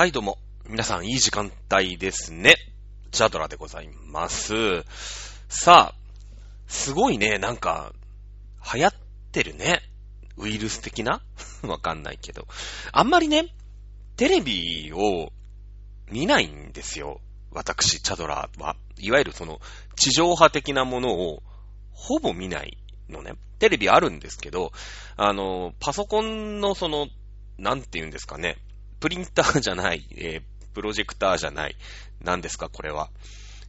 はい、どうも。皆さん、いい時間帯ですね。チャドラでございます。さあ、すごいね、なんか、流行ってるね。ウイルス的な？わかんないけど。あんまりね、テレビを見ないんですよ。私、チャドラは。いわゆるその、地上波的なものを、ほぼ見ないのね。テレビあるんですけど、あの、パソコンのその、なんて言うんですかね。プリンターじゃない、えープロジェクターじゃない。何ですか、これは。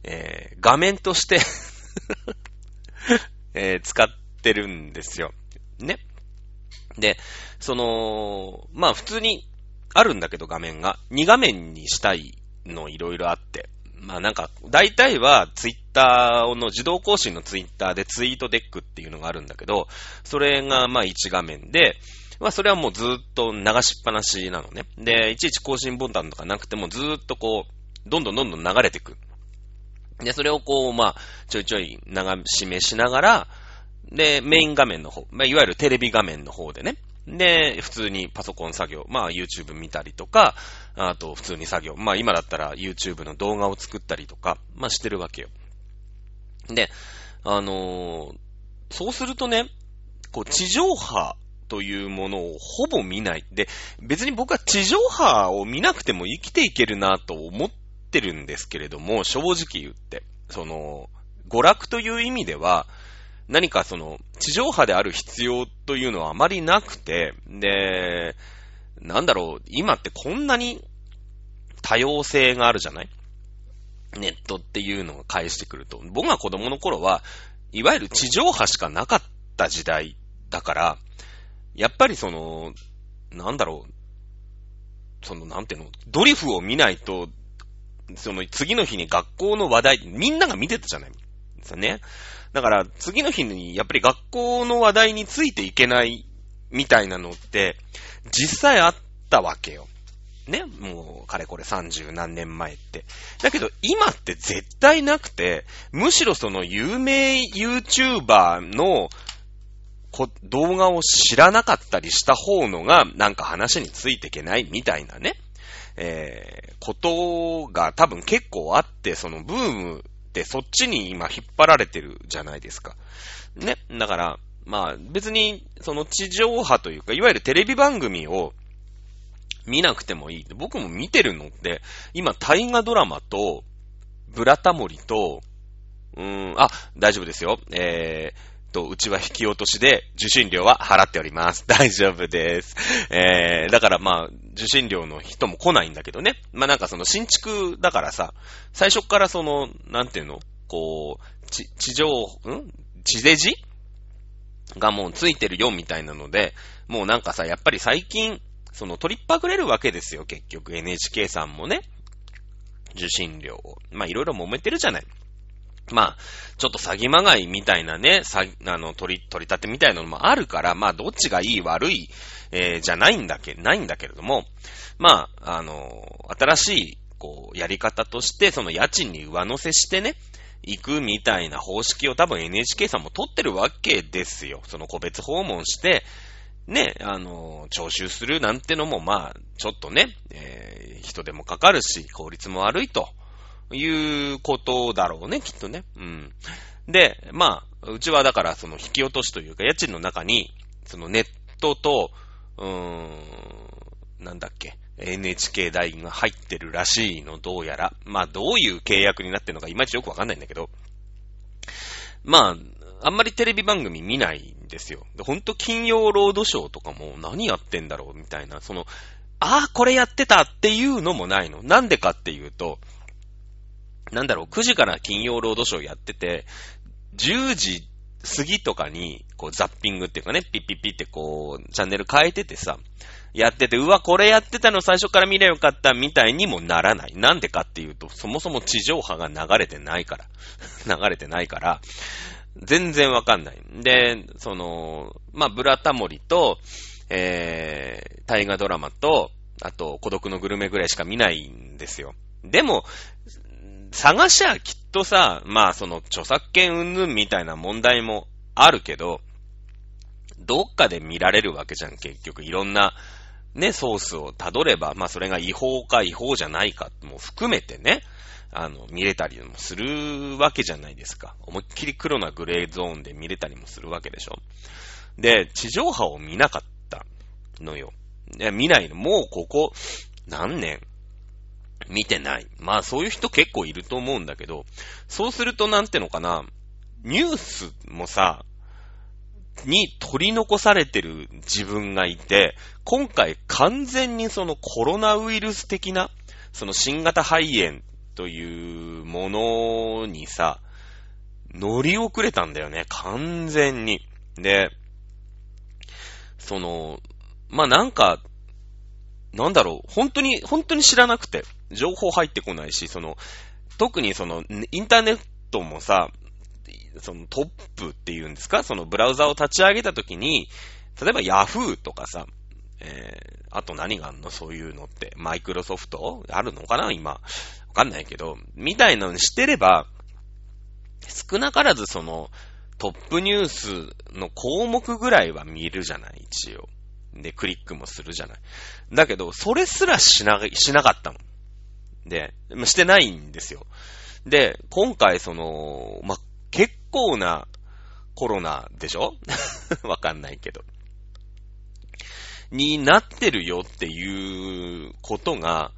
えー画面として えー使ってるんですよ。ね。で、その、まあ普通にあるんだけど画面が、2画面にしたいのいろいろあって。まあなんか、大体はツイッターの自動更新のツイッターでツイートデックっていうのがあるんだけど、それがまあ1画面で、まあそれはもうずっと流しっぱなしなのね。で、いちいち更新ボタンとかなくてもずっとこう、どんどんどんどん流れていく。で、それをこう、まあ、ちょいちょい流し目しながら、で、メイン画面の方、まあ、いわゆるテレビ画面の方でね。で、普通にパソコン作業、まあ YouTube 見たりとか、あと普通に作業、まあ今だったら YouTube の動画を作ったりとか、まあしてるわけよ。で、あのーそうするとね、こう地上波というものをほぼ見ない。で、別に僕は地上波を見なくても生きていけるなと思ってるんですけれども、正直言って、その、娯楽という意味では、何かその、地上波である必要というのはあまりなくて、で、なんだろう、今ってこんなに多様性があるじゃない？ネットっていうのが返してくると。僕が子供の頃は、いわゆる地上波しかなかった時代だから、やっぱりその、なんだろう、その、なんていうの、ドリフを見ないと、その次の日に学校の話題、みんなが見てたじゃないですよね。だから、次の日に、やっぱり学校の話題についていけないみたいなのって、実際あったわけよ。ね、もう、かれこれ30何年前って。だけど、今って絶対なくて、むしろその有名 YouTuber のこ動画を知らなかったりした方のが、なんか話についていけないみたいなね、えー、ことが多分結構あって、そのブームってそっちに今引っ張られてるじゃないですか。ね。だから、まあ別に、その地上波というか、いわゆるテレビ番組を見なくてもいい。僕も見てるのって、今大河ドラマと、ブラタモリと、うーん、あ、大丈夫ですよ。えー、と、うちは引き落としで受信料は払っております。大丈夫です。えー、だからまあ、受信料の人も来ないんだけどね。まあなんかその新築だからさ、最初からその、なんていうの？こう、ち、地上、ん？地デジ？がもうついてるよみたいなので、もうなんかさ、やっぱり最近、その取りっぱぐれるわけですよ、結局 NHK さんもね。受信料を。まあいろいろ揉めてるじゃない。まあ、ちょっと詐欺まがいみたいなね、詐あの、取り、取り立てみたいなのもあるから、まあ、どっちがいい悪い、えーじゃないんだけ、ないんだけれども、まあ、あの、新しい、こう、やり方として、その家賃に上乗せしてね、行くみたいな方式を多分 NHK さんも取ってるわけですよ。その個別訪問して、ね、あの、徴収するなんてのも、まあ、ちょっとね、えー人手もかかるし、効率も悪いということだろうね、きっとね。うん。で、まあ、うちはだから、その引き落としというか、家賃の中に、そのネットと、うーん、なんだっけ、NHK 代が入ってるらしいの、どうやら。まあ、どういう契約になってるのか、いまいちよくわかんないんだけど、まあ、あんまりテレビ番組見ないんですよ。でほんと金曜ロードショーとかも何やってんだろうみたいな、その、ああ、これやってたっていうのもないの。なんでかっていうと、なんだろう、9時から金曜ロードショーやってて、10時過ぎとかに、こう、ザッピングっていうかね、ピッピッピってこう、チャンネル変えててさ、やってて、うわ、これやってたの最初から見ればよかったみたいにもならない。なんでかっていうと、そもそも地上波が流れてないから。流れてないから、全然わかんない。で、その、まあ、ブラタモリと、えー、大河ドラマと、あと、孤独のグルメぐらいしか見ないんですよ。でも、探しゃきっとさ、まあその著作権云々みたいな問題もあるけど、どっかで見られるわけじゃん、結局。いろんなね、ソースを辿れば、まあそれが違法か違法じゃないかも含めてね、あの、見れたりもするわけじゃないですか。思いっきり黒なグレーゾーンで見れたりもするわけでしょ。で、地上波を見なかったのよ。いや、見ないの。もうここ、何年？見てない。まあそういう人結構いると思うんだけど、そうするとなんてのかな、ニュースもさ、に取り残されてる自分がいて、今回完全にそのコロナウイルス的な、その新型肺炎というものにさ、乗り遅れたんだよね、完全に。で、その、まあ、なんか、なんだろう、本当に、本当に知らなくて、情報入ってこないし、その、特にその、インターネットもさ、そのトップっていうんですか？そのブラウザを立ち上げたときに、例えば Yahoo とかさ、えー、あと何があんの？そういうのって。マイクロソフト？あるのかな？今。わかんないけど、みたいなのにしてれば、少なからずその、トップニュースの項目ぐらいは見るじゃない、一応。で、クリックもするじゃない。だけど、それすらしな、しなかったの。で、してないんですよ。で、今回その、ま、結構なコロナでしょ？わかんないけど。になってるよっていうことが、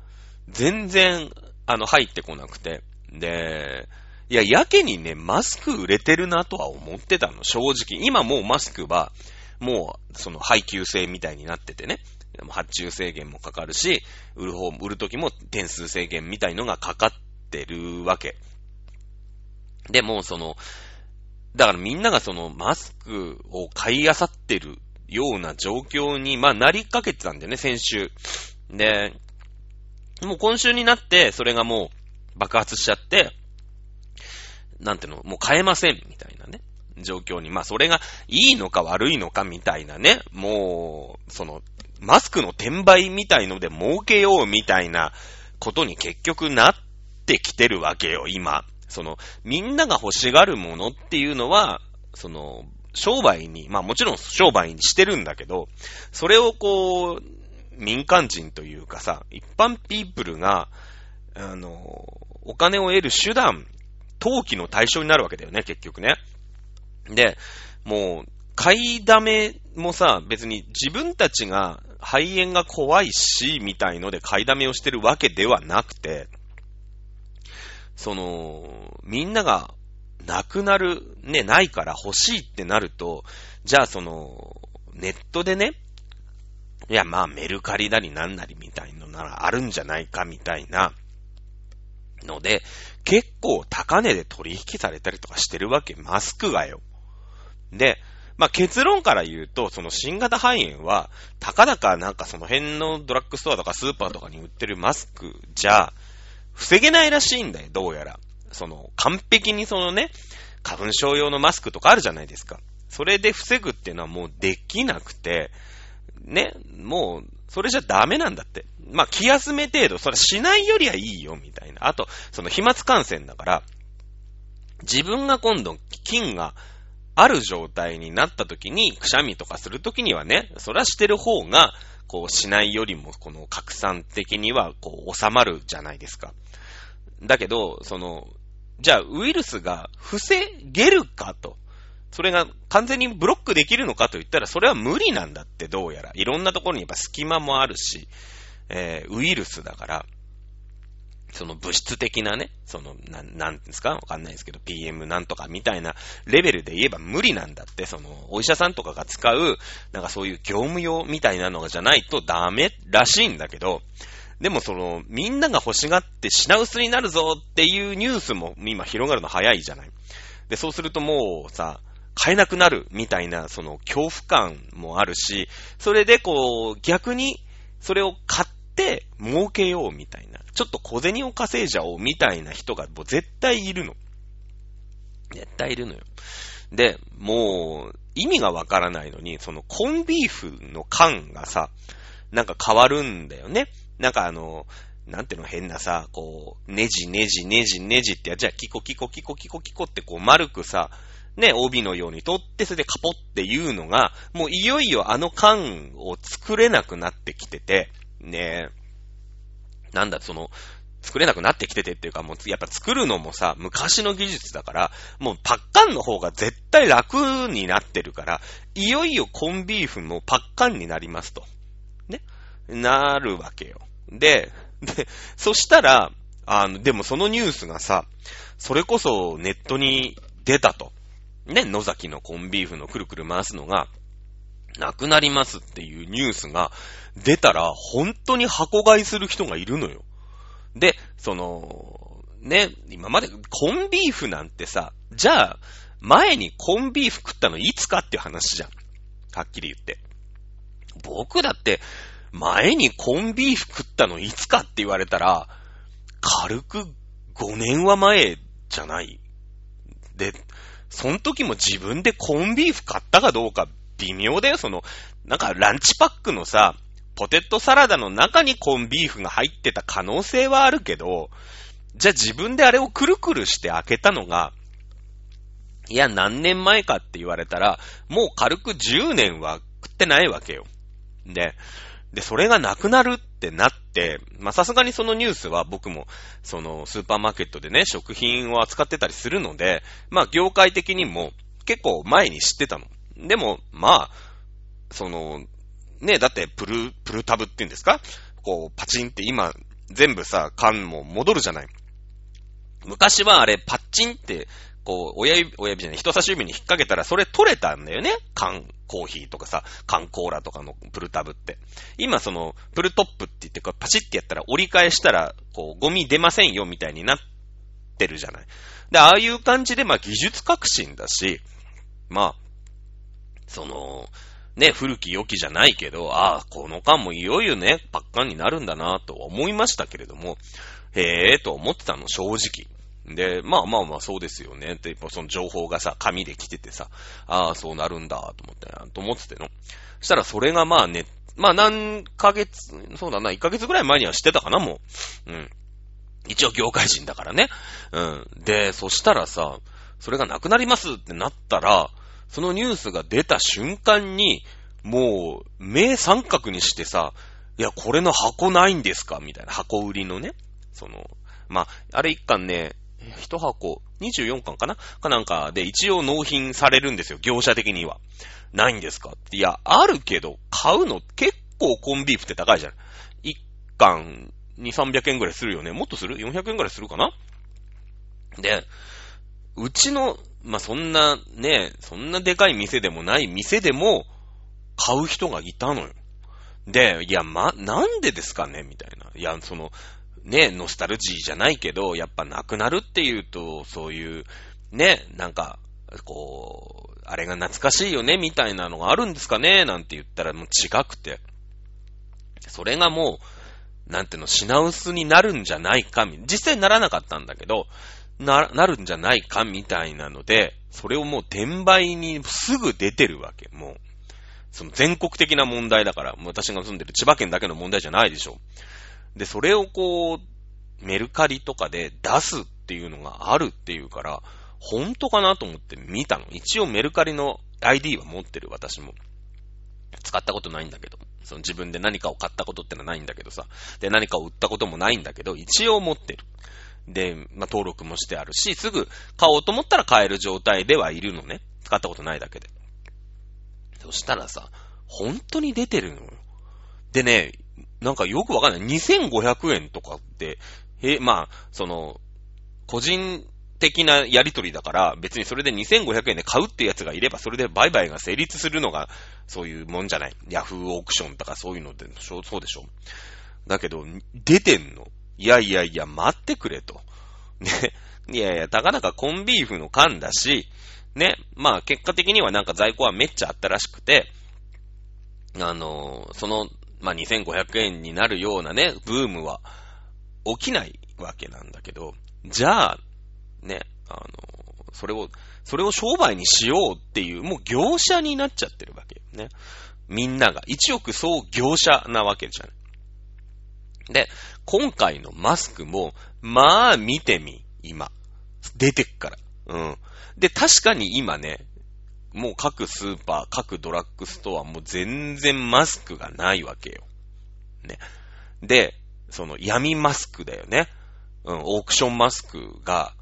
全然、あの、入ってこなくて。で、いや、やけにね、マスク売れてるなとは思ってたの、正直。今もうマスクは、もう、その配給制みたいになっててね。発注制限もかかるし、売る方、売る時も点数制限みたいのがかかってるわけ。でも、その、だからみんながそのマスクを買い漁ってるような状況に、まあ、なりかけてたんだよね、先週。で、もう今週になって、それがもう爆発しちゃって、なんていうの、もう買えません、みたいなね、状況に。まあ、それがいいのか悪いのか、みたいなね、もう、その、マスクの転売みたいので儲けようみたいなことに結局なってきてるわけよ、今。その、みんなが欲しがるものっていうのは、その、商売に、まあもちろん商売にしてるんだけど、それをこう、民間人というかさ、一般ピープルが、あの、お金を得る手段、投機の対象になるわけだよね、結局ね。で、もう、買いだめもさ、別に自分たちが肺炎が怖いし、みたいので買いだめをしてるわけではなくて、その、みんながなくなる、ね、ないから欲しいってなると、じゃあその、ネットでね、いや、まあメルカリなりなんなりみたいのならあるんじゃないかみたいなので、結構高値で取引されたりとかしてるわけ、マスクがよ。で、まあ結論から言うと、その新型肺炎は、たかだかなんかその辺のドラッグストアとかスーパーとかに売ってるマスクじゃ、防げないらしいんだよ、どうやら。その、完璧にそのね、花粉症用のマスクとかあるじゃないですか。それで防ぐっていうのはもうできなくて、ね、もう、それじゃダメなんだって。まあ、気休め程度、それしないよりはいいよ、みたいな。あと、その飛沫感染だから、自分が今度、菌がある状態になった時に、くしゃみとかする時にはね、それはしてる方が、こうしないよりも、この拡散的には、こう収まるじゃないですか。だけど、その、じゃあウイルスが防げるかと。それが完全にブロックできるのかと言ったら、それは無理なんだって、どうやら。いろんなところにやっぱ隙間もあるし、えー、ウイルスだから、その物質的なね、その、なん、なんですか？わかんないですけど、PM なんとかみたいなレベルで言えば無理なんだって、その、お医者さんとかが使う、なんかそういう業務用みたいなのじゃないとダメらしいんだけど、でもその、みんなが欲しがって品薄になるぞっていうニュースも今広がるの早いじゃない。で、そうするともうさ、買えなくなるみたいな、その恐怖感もあるし、それでこう、逆に、それを買って儲けようみたいな。ちょっと小銭を稼いじゃおうみたいな人がもう絶対いるの。絶対いるのよ。で、もう、意味がわからないのに、そのコンビーフの缶がさ、なんか変わるんだよね。なんかあの、なんていうの変なさ、こう、ネジネジネジネジってや、じゃあキコキコキコキコキコってこう丸くさ、ね、帯のように取って、それでカポっていうのが、もういよいよあの缶を作れなくなってきてて、ね、なんだ、その、作れなくなってきててっていうか、もうやっぱ作るのもさ、昔の技術だから、もうパッカンの方が絶対楽になってるから、いよいよコンビーフもパッカンになりますと。ね。なるわけよ。で、で、そしたら、あの、でもそのニュースがさ、それこそネットに出たと。ね、野崎のコンビーフのくるくる回すのが、なくなりますっていうニュースが出たら、本当に箱買いする人がいるのよ。で、その、ね、今までコンビーフなんてさ、じゃあ、前にコンビーフ食ったのいつかっていう話じゃん。はっきり言って。僕だって、前にコンビーフ食ったのいつかって言われたら、軽く5年は前じゃないで、その時も自分でコンビーフ買ったかどうか微妙だよ、その、なんかランチパックのさ、ポテトサラダの中にコンビーフが入ってた可能性はあるけど、じゃあ自分であれをくるくるして開けたのが、いや、何年前かって言われたら、もう軽く10年は食ってないわけよ。で、で、それがなくなるってなって、まさすがにそのニュースは僕も、そのスーパーマーケットでね、食品を扱ってたりするので、まあ業界的にも結構前に知ってたの。でも、まあ、その、ね、だってプル、プルタブって言うんですか？こう、パチンって今、全部さ、缶も戻るじゃない。昔はあれ、パッチンって、こう、親指、親指じゃない、人差し指に引っ掛けたら、それ取れたんだよね？缶コーヒーとかさ、缶コーラとかのプルタブって。今その、プルトップって言って、パチってやったら折り返したら、こう、ゴミ出ませんよみたいになってるじゃない。で、ああいう感じで、まあ技術革新だし、まあ、その、ね、古き良きじゃないけど、ああ、この缶もいよいよね、パッカンになるんだなと思いましたけれども、へえと思ってたの、正直。で、まあまあまあそうですよね。で、その情報がさ、紙で来ててさ、ああ、そうなるんだ、と思って、と思ってての。そしたらそれがまあね、まあ何ヶ月、そうだな、1ヶ月ぐらい前には知ってたかな、もう。うん。一応業界人だからね。うん。で、そしたらさ、それがなくなりますってなったら、そのニュースが出た瞬間に、もう、目三角にしてさ、いや、これの箱ないんですか？みたいな。箱売りのね。その、まあ、あれ一巻ね、一箱、24巻かな？かなんかで一応納品されるんですよ。業者的には。ないんですか？いや、あるけど、買うの結構コンビーフって高いじゃん。一巻2、300円ぐらいするよね。もっとする ?400 円ぐらいするかな？で、うちのまあ、そんなね、そんなでかい店でもない店でも買う人がいたのよ。で、いや、ま、なんでですかね？みたいな。いや、その、ね、ノスタルジーじゃないけど、やっぱなくなるっていうと、そういう、ね、なんか、こう、あれが懐かしいよね？みたいなのがあるんですかね？なんて言ったらもう違くて。それがもう、なんていうの、品薄になるんじゃないか、実際ならなかったんだけど、な、なるんじゃないかみたいなので、それをもう転売にすぐ出てるわけ。もう、その全国的な問題だから、もう私が住んでる千葉県だけの問題じゃないでしょ。で、それをこう、メルカリとかで出すっていうのがあるっていうから、本当かなと思って見たの。一応メルカリの ID は持ってる、私も。使ったことないんだけど。その自分で何かを買ったことってのはないんだけどさ。で、何かを売ったこともないんだけど、一応持ってる。で、まあ、登録もしてあるし、すぐ買おうと思ったら買える状態ではいるのね。使ったことないだけで。そしたらさ、本当に出てるのよ。でね、なんかよくわかんない。2500円とかって、え、まあ、その、個人的なやりとりだから、別にそれで2500円で買うってやつがいれば、それで売買が成立するのが、そういうもんじゃない。ヤフーオークションとかそういうので、そうでしょ。だけど、出てんの。いやいやいや、待ってくれと。ね。いやいや、たかだかコンビーフの缶だし、ね。まあ、結果的にはなんか在庫はめっちゃあったらしくて、あのその、まあ、2500円になるようなね、ブームは起きないわけなんだけど、じゃあ、ね、あのそれを、それを商売にしようっていう、もう業者になっちゃってるわけね。みんなが。一億総業者なわけじゃん。で、今回のマスクも、まあ見てみ、今。出てっから。うん。で、確かに今ね、もう各スーパー、各ドラッグストアもう全然マスクがないわけよ。ね。で、その闇マスクだよね。うん、オークションマスクが、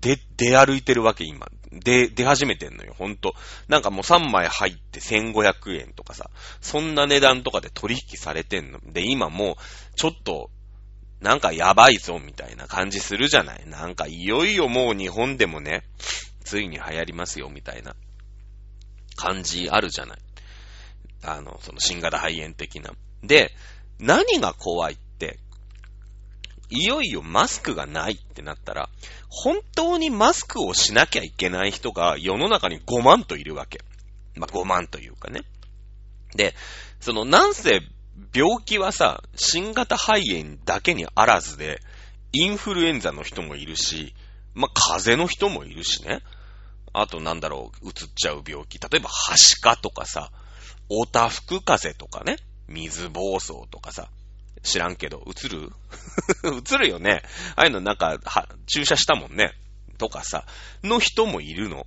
で、出歩いてるわけ、今。で、出始めてんのよ、ほんと。なんかもう3枚入って1500円とかさ、そんな値段とかで取引されてんの。で、今もう、ちょっと、なんかやばいぞ、みたいな感じするじゃないなんかいよいよもう日本でもね、ついに流行りますよ、みたいな感じあるじゃない。あの、その新型肺炎的な。で、何が怖いっ、いよいよマスクがないってなったら、本当にマスクをしなきゃいけない人が世の中に5万といるわけ。まあ、5万というかね。で、その、なんせ、病気はさ、新型肺炎だけにあらずで、インフルエンザの人もいるし、まあ、風邪の人もいるしね。あとなんだろう、移っちゃう病気。例えば、はしかとかさ、おたふく風邪とかね。水暴走とかさ。知らんけど、映る？映るよね。ああいうのなんか、は、注射したもんね。とかさ、の人もいるの。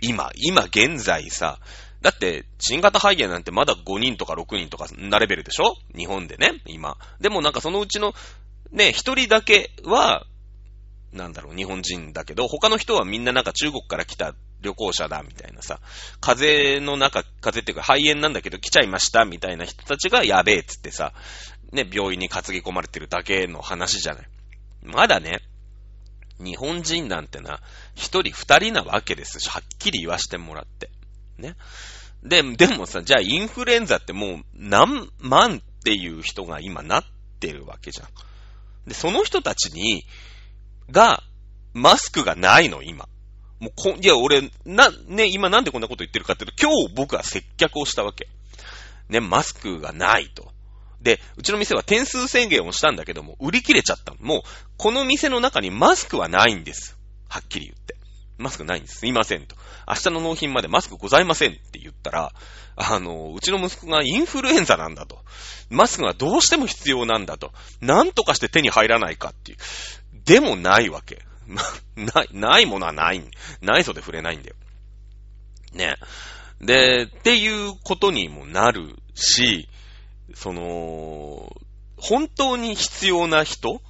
今、今現在さ、だって、新型肺炎なんてまだ5人とか6人とかなレベルでしょ？日本でね、今。でもなんかそのうちの、ね、1人だけは、なんだろう、日本人だけど、他の人はみんななんか中国から来た旅行者だ、みたいなさ、風邪の中、風邪っていうか肺炎なんだけど来ちゃいました、みたいな人たちがやべえっつってさ、ね、病院に担ぎ込まれてるだけの話じゃない。まだね、日本人なんてな、一人二人なわけですし、はっきり言わしてもらって。ね。で、でもさ、じゃあインフルエンザってもう何万っていう人が今なってるわけじゃん。で、その人たちに、が、マスクがないの、今。もうこ、いや、俺、な、ね、今なんでこんなこと言ってるかっていうと、今日僕は接客をしたわけ。ね、マスクがないと。で、うちの店は点数宣言をしたんだけども、売り切れちゃったもう、この店の中にマスクはないんです。はっきり言って。マスクないんです。すいませんと。明日の納品までマスクございませんって言ったら、あの、うちの息子がインフルエンザなんだと。マスクがどうしても必要なんだと。なんとかして手に入らないかっていう。でもないわけ。ない、ないものはない。ない袖触れないんだよ。ね。で、っていうことにもなるし、その、本当に必要な人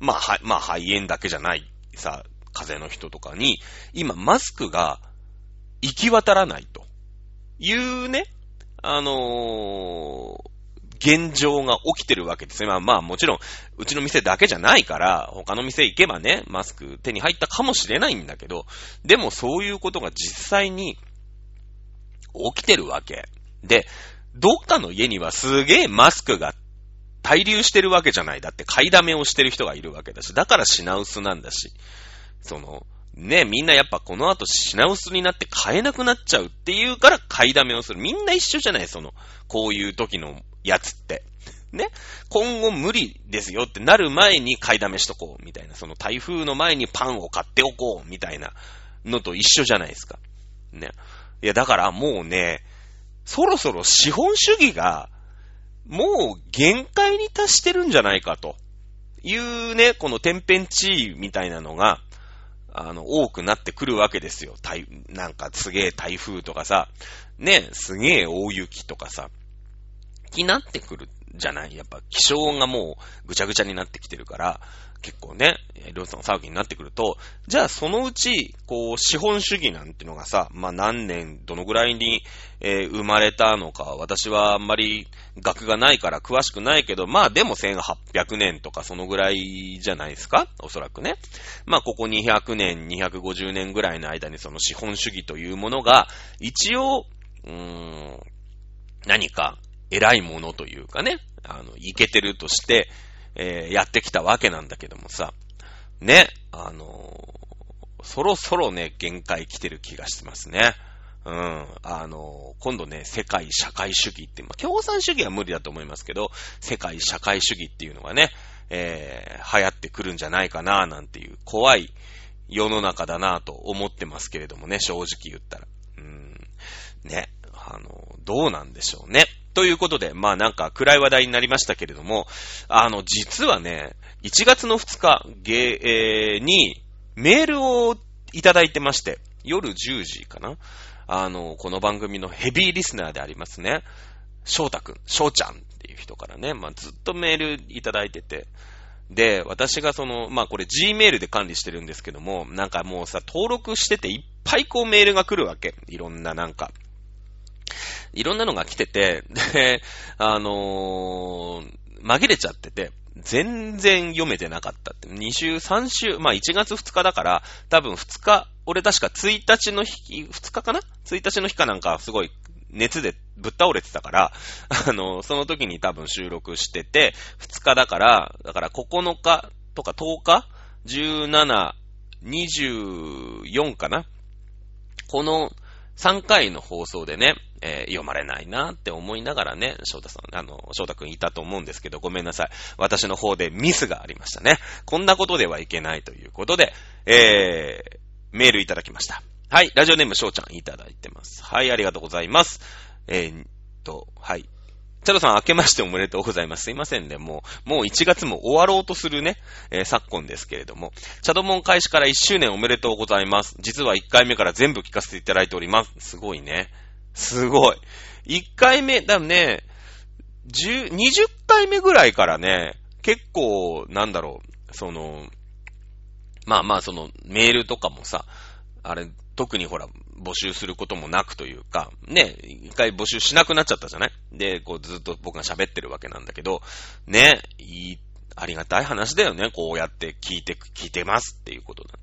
まあ、は、まあ、肺炎だけじゃないさ、風邪の人とかに、今、マスクが行き渡らないというね、あのー、現状が起きてるわけですね。まあまあもちろん、うちの店だけじゃないから、他の店行けばね、マスク手に入ったかもしれないんだけど、でもそういうことが実際に起きてるわけ。で、どっかの家にはすげえマスクが滞留してるわけじゃない。だって買いだめをしてる人がいるわけだし、だから品薄なんだし、その、ね、みんなやっぱこの後品薄になって買えなくなっちゃうっていうから買いだめをする。みんな一緒じゃないその、こういう時のやつって。ね。今後無理ですよってなる前に買いだめしとこう、みたいな。その台風の前にパンを買っておこう、みたいなのと一緒じゃないですか。ね。いや、だからもうね、そろそろ資本主義が、もう限界に達してるんじゃないかと。いうね、この天変地異みたいなのが、あの、多くなってくるわけですよ。台、なんかすげえ台風とかさ、ね、すげえ大雪とかさ、気になってくるじゃない？やっぱ気象がもうぐちゃぐちゃになってきてるから、結構ね、りょうさん騒ぎになってくると、じゃあそのうち、こう、資本主義なんてのがさ、まあ何年、どのぐらいに、えー、生まれたのか、私はあんまり学がないから詳しくないけど、まあでも1800年とかそのぐらいじゃないですか？おそらくね。まあここ200年、250年ぐらいの間にその資本主義というものが、一応、うーん、何か偉いものというかね、あの、いけてるとして、えー、やってきたわけなんだけどもさ、ね、あのー、そろそろね、限界来てる気がしてますね。うん。あの、今度ね、世界社会主義って、まあ、共産主義は無理だと思いますけど、世界社会主義っていうのがね、えー、流行ってくるんじゃないかな、なんていう怖い世の中だなと思ってますけれどもね、正直言ったら。うん。ね、あの、どうなんでしょうね。ということで、まあなんか暗い話題になりましたけれども、あの、実はね、1月の2日、えー、にメールをいただいてまして、夜10時かな？あの、この番組のヘビーリスナーでありますね。翔太くん、翔ちゃんっていう人からね、まあ、ずっとメールいただいてて、で、私がその、まあ、これ Gmail で管理してるんですけども、なんかもうさ、登録してていっぱいこうメールが来るわけ。いろんななんか。いろんなのが来てて、で、あのー、紛れちゃってて、全然読めてなかったって。2週、3週、まあ1月2日だから、多分2日、俺確か1日の日、2日かな ?1 日の日かなんかすごい熱でぶっ倒れてたから、あの、その時に多分収録してて、2日だから、だから9日とか10日 ?17、24かな？この3回の放送でね、えー、読まれないなって思いながらね、翔太さん、あの、翔太くんいたと思うんですけど、ごめんなさい。私の方でミスがありましたね。こんなことではいけないということで、えー、メールいただきました。はい、ラジオネーム翔ちゃんいただいてます。はい、ありがとうございます。えー、と、はい。チャドさん、明けましておめでとうございます。すいませんね。もう、もう1月も終わろうとするね、えー、昨今ですけれども、チャドモン開始から1周年おめでとうございます。実は1回目から全部聞かせていただいております。すごいね。すごい。1回目、だね、10、20回目ぐらいからね、結構、なんだろう、その、まあまあ、その、メールとかもさ、あれ、特にほら、募集することもなくというか、ね、一回募集しなくなっちゃったじゃない？で、こうずっと僕が喋ってるわけなんだけど、ね、いい、ありがたい話だよね。こうやって聞いて、聞いてますっていうことだ。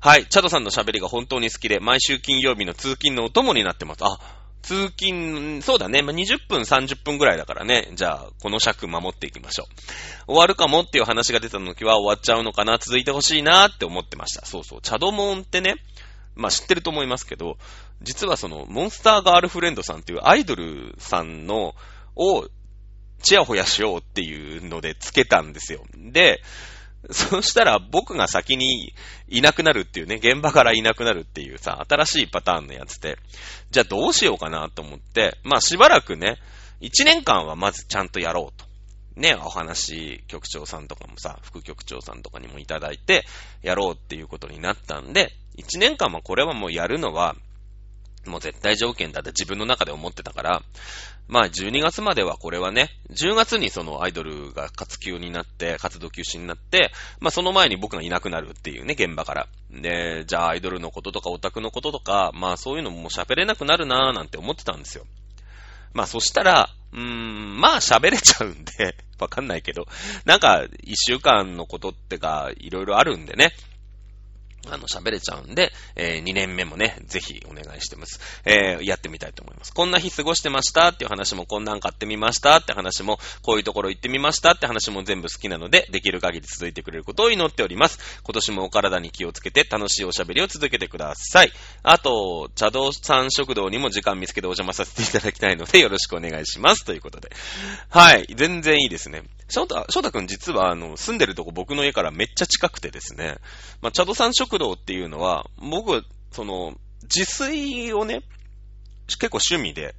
はい、チャドさんの喋りが本当に好きで、毎週金曜日の通勤のお供になってます。あ、通勤、そうだね。まあ、20分、30分ぐらいだからね。じゃあ、この尺守っていきましょう。終わるかもっていう話が出た時は終わっちゃうのかな？続いてほしいなって思ってました。そうそう。チャドモンってね、まあ知ってると思いますけど、実はその、モンスターガールフレンドさんっていうアイドルさんの、を、チヤホヤしようっていうのでつけたんですよ。で、そしたら僕が先にいなくなるっていうね、現場からいなくなるっていうさ、新しいパターンのやつで、じゃあどうしようかなと思って、まあしばらくね、1年間はまずちゃんとやろうと。ね、お話、局長さんとかもさ、副局長さんとかにもいただいて、やろうっていうことになったんで、1年間もこれはもうやるのは、もう絶対条件だって自分の中で思ってたから、まあ12月まではこれはね、10月にそのアイドルが活休になって、活動休止になって、まあその前に僕がいなくなるっていうね、現場から。で、じゃあアイドルのこととかオタクのこととか、まあそういうのも喋れなくなるなーなんて思ってたんですよ。まあそしたら、うーん、まあ喋れちゃうんで、わかんないけど、なんか一週間のことってか、いろいろあるんでね、あの、喋れちゃうんで、えー、2年目もね、ぜひお願いしてます。えー、やってみたいと思います。こんな日過ごしてましたっていう話も、こんなん買ってみましたって話も、こういうところ行ってみましたって話も全部好きなので、できる限り続いてくれることを祈っております。今年もお体に気をつけて楽しいおしゃべりを続けてください。あと、茶道さん食堂にも時間見つけてお邪魔させていただきたいので、よろしくお願いします。ということで。はい。全然いいですね。翔太、翔太くん実は、あの、住んでるとこ僕の家からめっちゃ近くてですね、まあ、茶道さん食堂っていうのは、僕、その、自炊をね、結構趣味で、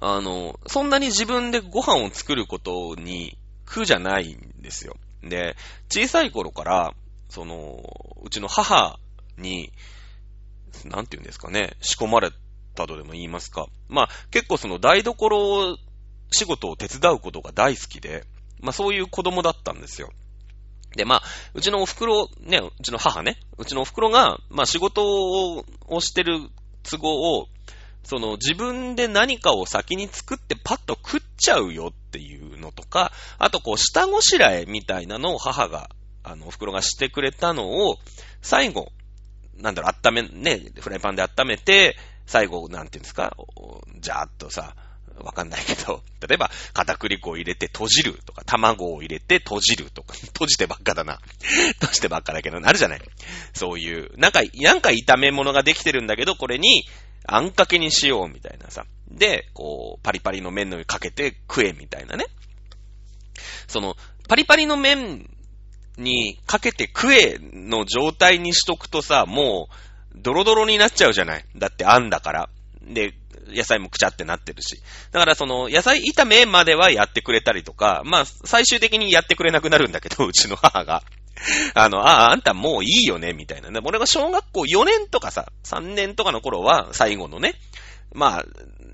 あの、そんなに自分でご飯を作ることに苦じゃないんですよ。で、小さい頃から、その、うちの母に、なんて言うんですかね、仕込まれたとでも言いますか。まあ、結構その台所仕事を手伝うことが大好きで、まあそういう子供だったんですよ。で、まあ、うちのお袋、ね、うちの母ね、うちのお袋が、まあ仕事をしてる都合を、その自分で何かを先に作ってパッと食っちゃうよっていうのとか、あとこう下ごしらえみたいなのを母が、あの、お袋がしてくれたのを、最後、なんだろう、温め、ね、フライパンで温めて、最後、なんていうんですか、じゃーっとさ、わかんないけど、例えば、片栗粉を入れて閉じるとか、卵を入れて閉じるとか、閉じてばっかだな。閉じてばっかだけど、なるじゃない。そういう、なんか、なんか炒め物ができてるんだけど、これに、あんかけにしようみたいなさ。で、こう、パリパリの麺の上かけて食えみたいなね。その、パリパリの麺にかけて食えの状態にしとくとさ、もう、ドロドロになっちゃうじゃない。だってあんだから。で、野菜もくちゃってなってるし。だからその、野菜炒めまではやってくれたりとか、まあ、最終的にやってくれなくなるんだけど、うちの母が。あの、ああ、あんたもういいよね、みたいな。俺が小学校4年とかさ、3年とかの頃は、最後のね、まあ、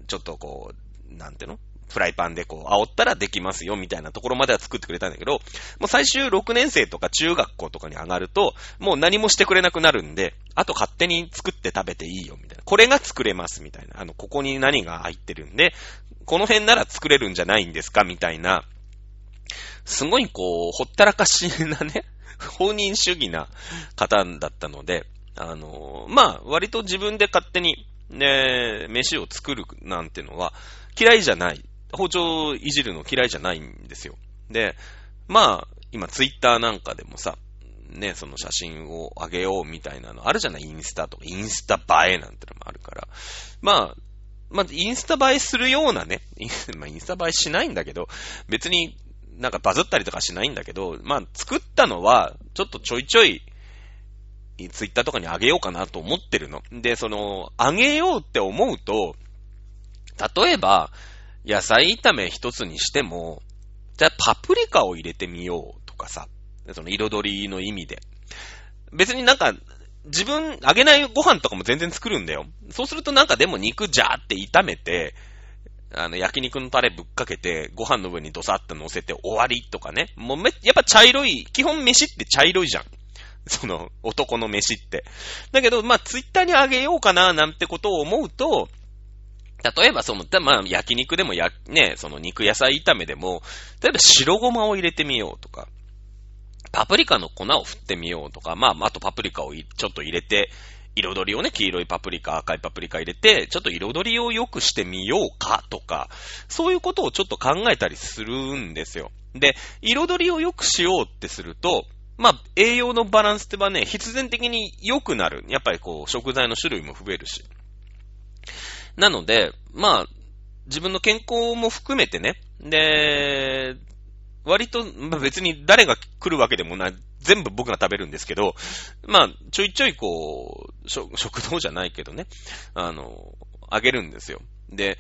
ちょっとこう、なんていうの？フライパンでこう、煽ったらできますよ、みたいなところまでは作ってくれたんだけど、もう最終6年生とか中学校とかに上がると、もう何もしてくれなくなるんで、あと勝手に作って食べていいよ、みたいな。これが作れます、みたいな。あの、ここに何が入ってるんで、この辺なら作れるんじゃないんですか、みたいな。すごいこう、ほったらかしなね、放任主義な方だったので、あの、まあ、割と自分で勝手に、ね、飯を作るなんてのは嫌いじゃない。包丁いじるの嫌いじゃないんですよ。で、まあ、今ツイッターなんかでもさ、ね、その写真をあげようみたいなのあるじゃない？インスタとか、インスタ映えなんてのもあるから。まあ、まあ、インスタ映えするようなね、まあ、インスタ映えしないんだけど、別になんかバズったりとかしないんだけど、まあ、作ったのは、ちょっとちょいちょい、ツイッターとかにあげようかなと思ってるの。で、その、あげようって思うと、例えば、野菜炒め一つにしても、じゃあパプリカを入れてみようとかさ、その彩りの意味で。別になんか、自分、揚げないご飯とかも全然作るんだよ。そうするとなんかでも肉ジャーって炒めて、あの、焼肉のタレぶっかけて、ご飯の上にドサッと乗せて終わりとかね。もうめ、やっぱ茶色い、基本飯って茶色いじゃん。その、男の飯って。だけど、まあ、ツイッターにあげようかな、なんてことを思うと、例えばその、まあ、焼肉でもや、ね、その肉野菜炒めでも、例えば白ごまを入れてみようとか、パプリカの粉を振ってみようとか、まあ、あとパプリカをちょっと入れて、彩りをね、黄色いパプリカ、赤いパプリカ入れて、ちょっと彩りを良くしてみようかとか、そういうことをちょっと考えたりするんですよ。で、彩りを良くしようってすると、まあ、栄養のバランスってはね、必然的に良くなる。やっぱりこう、食材の種類も増えるし。なので、まあ、自分の健康も含めてね、で、割と、まあ、別に誰が来るわけでもない、全部僕が食べるんですけど、まあ、ちょいちょいこう、食堂じゃないけどね、あの、あげるんですよ。で、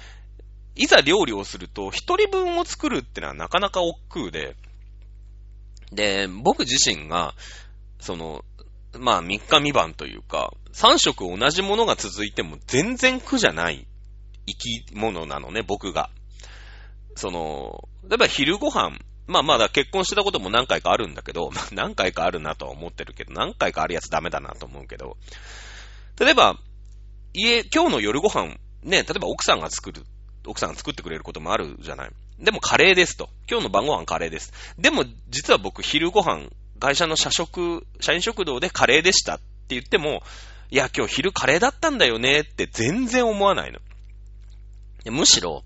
いざ料理をすると、一人分を作るってのはなかなか億劫で、で、僕自身が、その、まあ、3日3晩というか、3食同じものが続いても全然苦じゃない。生き物なのね、僕が。その、例えば昼ご飯、まあまだ結婚してたことも何回かあるんだけど、何回かあるなとは思ってるけど、何回かあるやつダメだなと思うけど、例えば、家、今日の夜ご飯、ね、例えば奥さんが作る、奥さんが作ってくれることもあるじゃない。でもカレーですと。今日の晩ご飯カレーです。でも、実は僕昼ご飯、会社の社食、社員食堂でカレーでしたって言っても、いや、今日昼カレーだったんだよねって全然思わないの。むしろ、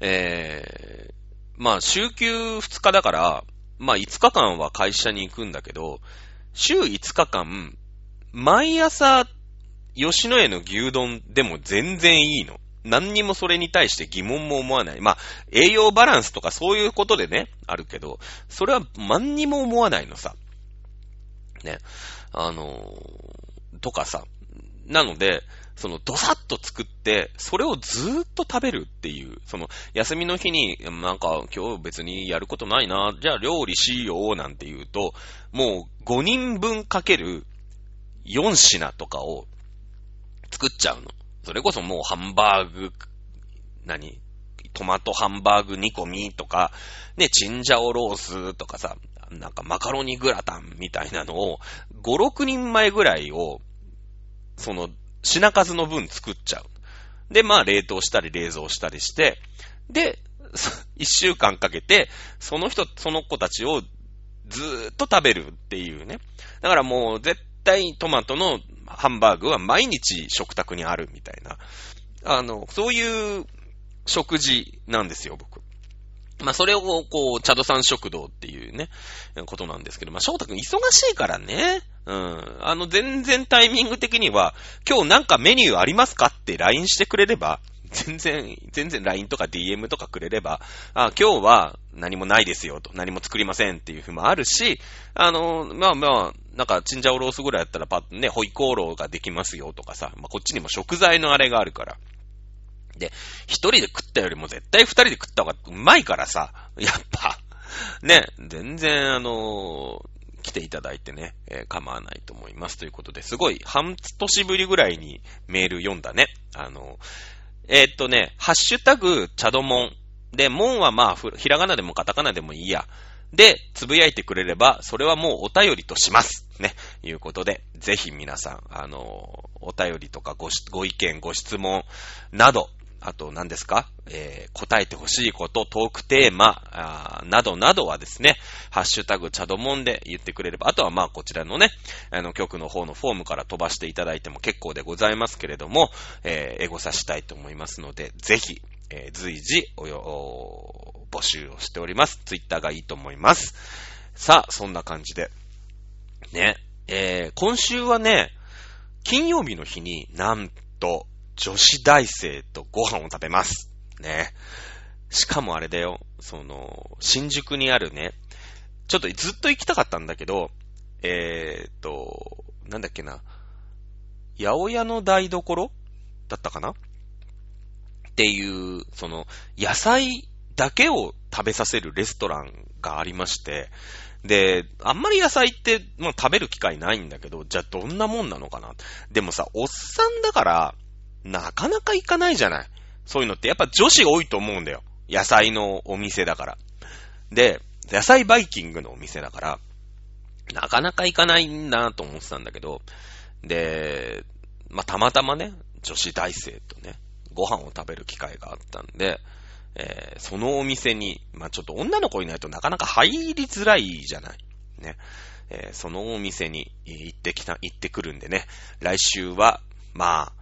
えー、まあ、週休2日だから、まあ、5日間は会社に行くんだけど、週5日間、毎朝、吉野家の牛丼でも全然いいの。何にもそれに対して疑問も思わない。まあ、栄養バランスとかそういうことでね、あるけど、それは何にも思わないのさ。ね。あのー、とかさ。なので、その、ドサッと作って、それをずーっと食べるっていう、その、休みの日に、なんか、今日別にやることないな、じゃあ料理しようなんて言うと、もう5人分かける4品とかを作っちゃうの。それこそもうハンバーグ、何？トマトハンバーグ煮込みとか、ね、チンジャオロースとかさ、なんかマカロニグラタンみたいなのを、5、6人前ぐらいを、その、品数の分作っちゃう。で、まあ、冷凍したり冷蔵したりして、で、一週間かけて、その人、その子たちをずーっと食べるっていうね。だからもう絶対トマトのハンバーグは毎日食卓にあるみたいな。あの、そういう食事なんですよ、僕。まあ、それを、こう、チャドさん食堂っていうね、ことなんですけど、まあ、翔太くん忙しいからね。うん。あの、全然タイミング的には、今日なんかメニューありますかって LINE してくれれば、全然、全然 LINE とか DM とかくれれば、あ、今日は何もないですよと、何も作りませんっていうふうもあるし、あの、まあまあ、なんか、チンジャオロースぐらいやったらパッとね、ホイコーローができますよとかさ、まあ、こっちにも食材のあれがあるから。で、一人で食ったよりも絶対二人で食った方がうまいからさ、やっぱ、ね、全然あの、来ていただいてね、えー、構わないと思います。ということで、すごい半年ぶりぐらいにメール読んだね。あの、え、っとね、ハッシュタグ、チャドモン。で、モンはまあ、ひらがなでもカタカナでもいいや。で、つぶやいてくれれば、それはもうお便りとします。ね。いうことで、ぜひ皆さん、あの、お便りとかごご意見、ご質問など、あと何ですか？えー、答えてほしいこと、トークテーマ、などなどはですね、ハッシュタグチャドモンで言ってくれれば、あとはまあこちらのね、あの曲の方のフォームから飛ばしていただいても結構でございますけれども、えー、エゴさしたいと思いますので、ぜひ、えー、随時およ、募集をしております。ツイッターがいいと思います。さあ、そんな感じで。ね、えー、今週はね、金曜日の日になんと女子大生とご飯を食べます。ね。しかもあれだよ、その、新宿にあるね、ちょっとずっと行きたかったんだけど、えー、っと、なんだっけな、八百屋の台所？だったかな？っていう、その、野菜だけを食べさせるレストランがありまして、で、あんまり野菜って、まあ、食べる機会ないんだけど、じゃあどんなもんなのかな？でもさ、おっさんだから、なかなか行かないじゃない。そういうのってやっぱ女子多いと思うんだよ。野菜のお店だから。で、野菜バイキングのお店だから、なかなか行かないんだなと思ってたんだけど、で、まあ、たまたまね、女子大生とね、ご飯を食べる機会があったんで、えー、そのお店に、まあ、ちょっと女の子いないとなかなか入りづらいじゃない。ね。えー、そのお店に行ってきた、行ってくるんでね、来週は、まあ、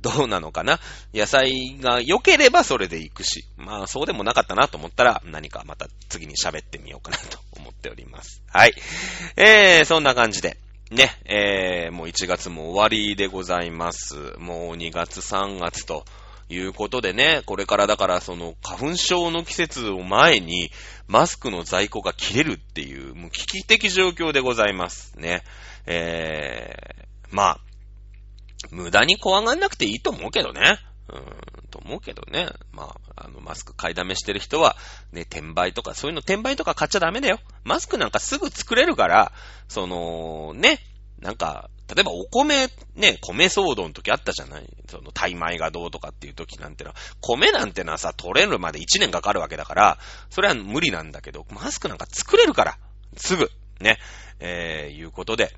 どうなのかな？野菜が良ければそれで行くし、まあそうでもなかったなと思ったら何かまた次に喋ってみようかなと思っております。はい。えー、そんな感じで。ね、えー、もう1月も終わりでございます。もう2月3月と、いうことでね、これからだからその花粉症の季節を前にマスクの在庫が切れるっていう、もう危機的状況でございますね。えー、まあ、無駄に怖がんなくていいと思うけどね。うーん、と思うけどね。まあ、あの、マスク買いだめしてる人は、ね、転売とか、そういうの転売とか買っちゃダメだよ。マスクなんかすぐ作れるから、その、ね、なんか、例えばお米、ね、米騒動の時あったじゃない？その、タイ米がどうとかっていう時なんてのは、米なんてのはさ、取れるまで1年かかるわけだから、それは無理なんだけど、マスクなんか作れるから、すぐ、ね、えー、いうことで、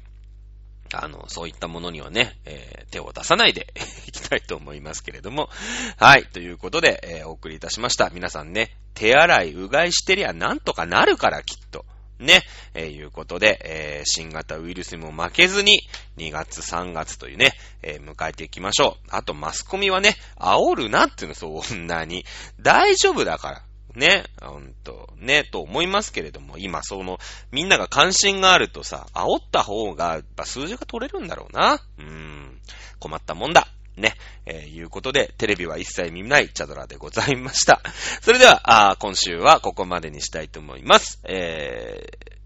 あの、そういったものにはね、えー、手を出さないで いきたいと思いますけれども。はい。ということで、えー、お送りいたしました。皆さんね、手洗い、うがいしてりゃなんとかなるから、きっと。ね、えー、いうことで、えー、新型ウイルスにも負けずに、2月3月というね、えー、迎えていきましょう。あと、マスコミはね、煽るなっていうの、そんなに。大丈夫だから。ね、うんと、ね、と思いますけれども、今その、みんなが関心があるとさ、煽った方が、やっぱ数字が取れるんだろうな。うーん、困ったもんだ。ね、えー、いうことで、テレビは一切見ないチャドラでございました。それでは、あ今週はここまでにしたいと思います。えー、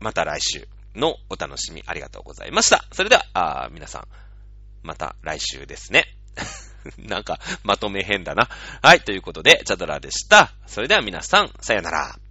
また来週のお楽しみありがとうございました。それでは、あ皆さん、また来週ですね。なんか、まとめ変だな。はい、ということで、チャドラでした。それでは皆さん、さよなら。